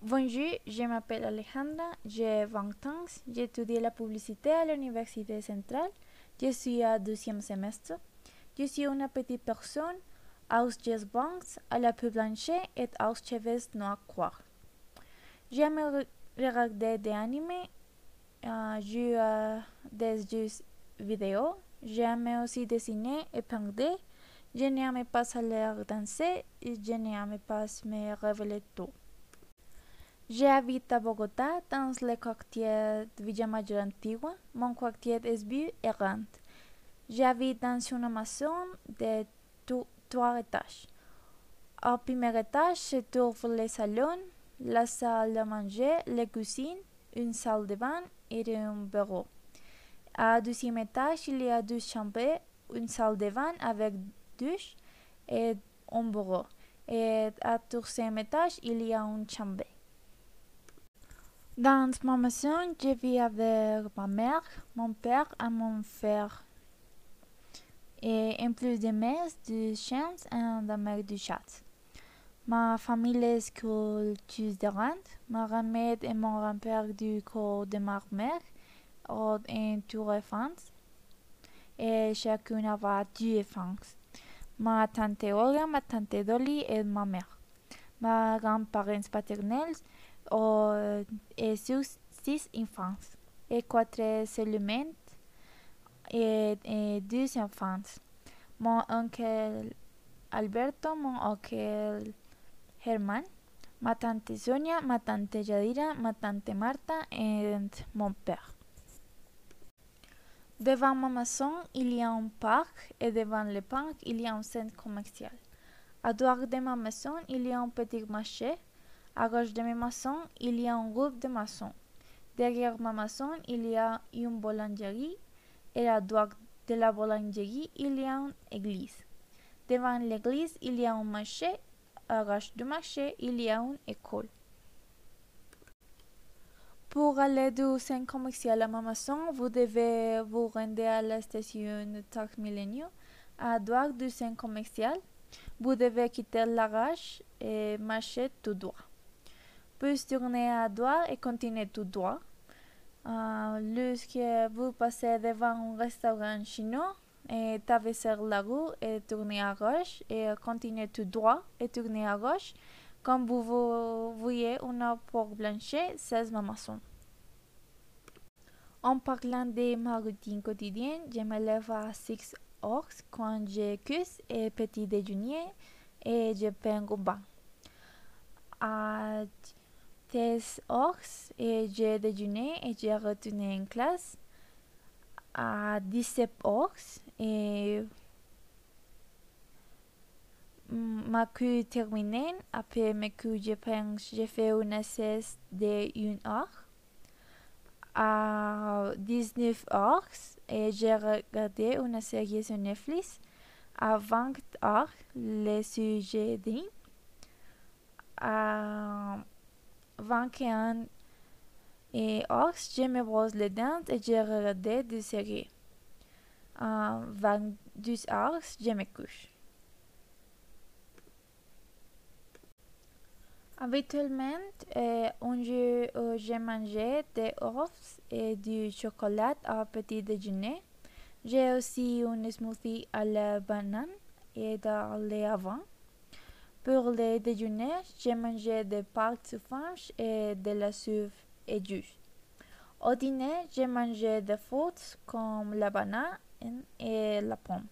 Bonjour, je m'appelle Alejandra, j'ai 20 ans, j'étudie la publicité à l'Université centrale, je suis à deuxième semestre. Je suis une petite personne, yeux blancs, à la peau blanche et aux cheveux noirs courts. J'aime regarder des animés, euh, jouer à des jeux vidéo, j'aime aussi dessiner et peindre, je n'aime pas aller danser et je n'aime pas me révéler tôt. J'habite à Bogota, dans le quartier de Villa Mayor Antigua. Mon quartier est vieux et grand. J'habite dans une maison de trois étages. Au premier étage se trouve le salon, la salle de manger, la cuisine, une salle de bain et un bureau. Au deuxième étage, il y a deux chambres, une salle de bain avec douche et un bureau. Et au troisième étage, il y a une chambre. Dans ma maison, je vis avec ma mère, mon père et mon frère. Et en plus de mes deux chiens et de mes deux chats. Ma famille est culturelle. Ma grand-mère et mon grand-père du corps de ma mère ont un tour. Et chacune a deux enfants. Ma tante Olga, ma tante Dolly et ma mère. Ma grand-parents paternels ont sus six enfants et quatre seulement et, et deux enfants. Mon oncle Alberto, mon oncle Herman, ma tante Sonia, ma tante Yadira, ma tante Marta et mon père. Devant ma maison, il y a un parc et devant le parc, il y a un centre commercial. À droite de ma maison, il y a un petit marché à gauche de ma maison, il y a un groupe de maçons. Derrière ma maison, il y a une boulangerie et à droite de la boulangerie, il y a une église. Devant l'église, il y a un marché. À gauche du marché, il y a une école. Pour aller du centre commercial à ma maison, vous devez vous rendre à la station Tax Millennium. À droite du centre commercial, vous devez quitter la et marcher tout droit puis tourner à droite et continuer tout droit. Euh, lorsque vous passez devant un restaurant chinois, et traverser la rue et tourner à gauche et continuer tout droit et tourner à gauche. Comme vous voyez une porte blanche, c'est ma maison. En parlant de ma routine quotidienne, je me lève à 6 heures quand je cuise et petit déjeuner et je prends un bain. Des heures et j'ai déjeuné et j'ai retourné en classe à 17 heures et ma queue terminée. Après ma queue, je pense, j'ai fait une sieste de une heure à 19 heures et j'ai regardé une série sur Netflix à 20 heures, le sujet d'une. À 21 et heures, je me brosse les dents et je regarde des séries. À 22 heures, je me couche. Habituellement, euh, un jour où j'ai mangé des œufs et du chocolat à petit déjeuner. J'ai aussi un smoothie à la banane et dans les avant. Pour le déjeuner, j'ai mangé des pâtes franches et de la soupe et du jus. Au dîner, j'ai mangé des fruits comme la banane et la pomme.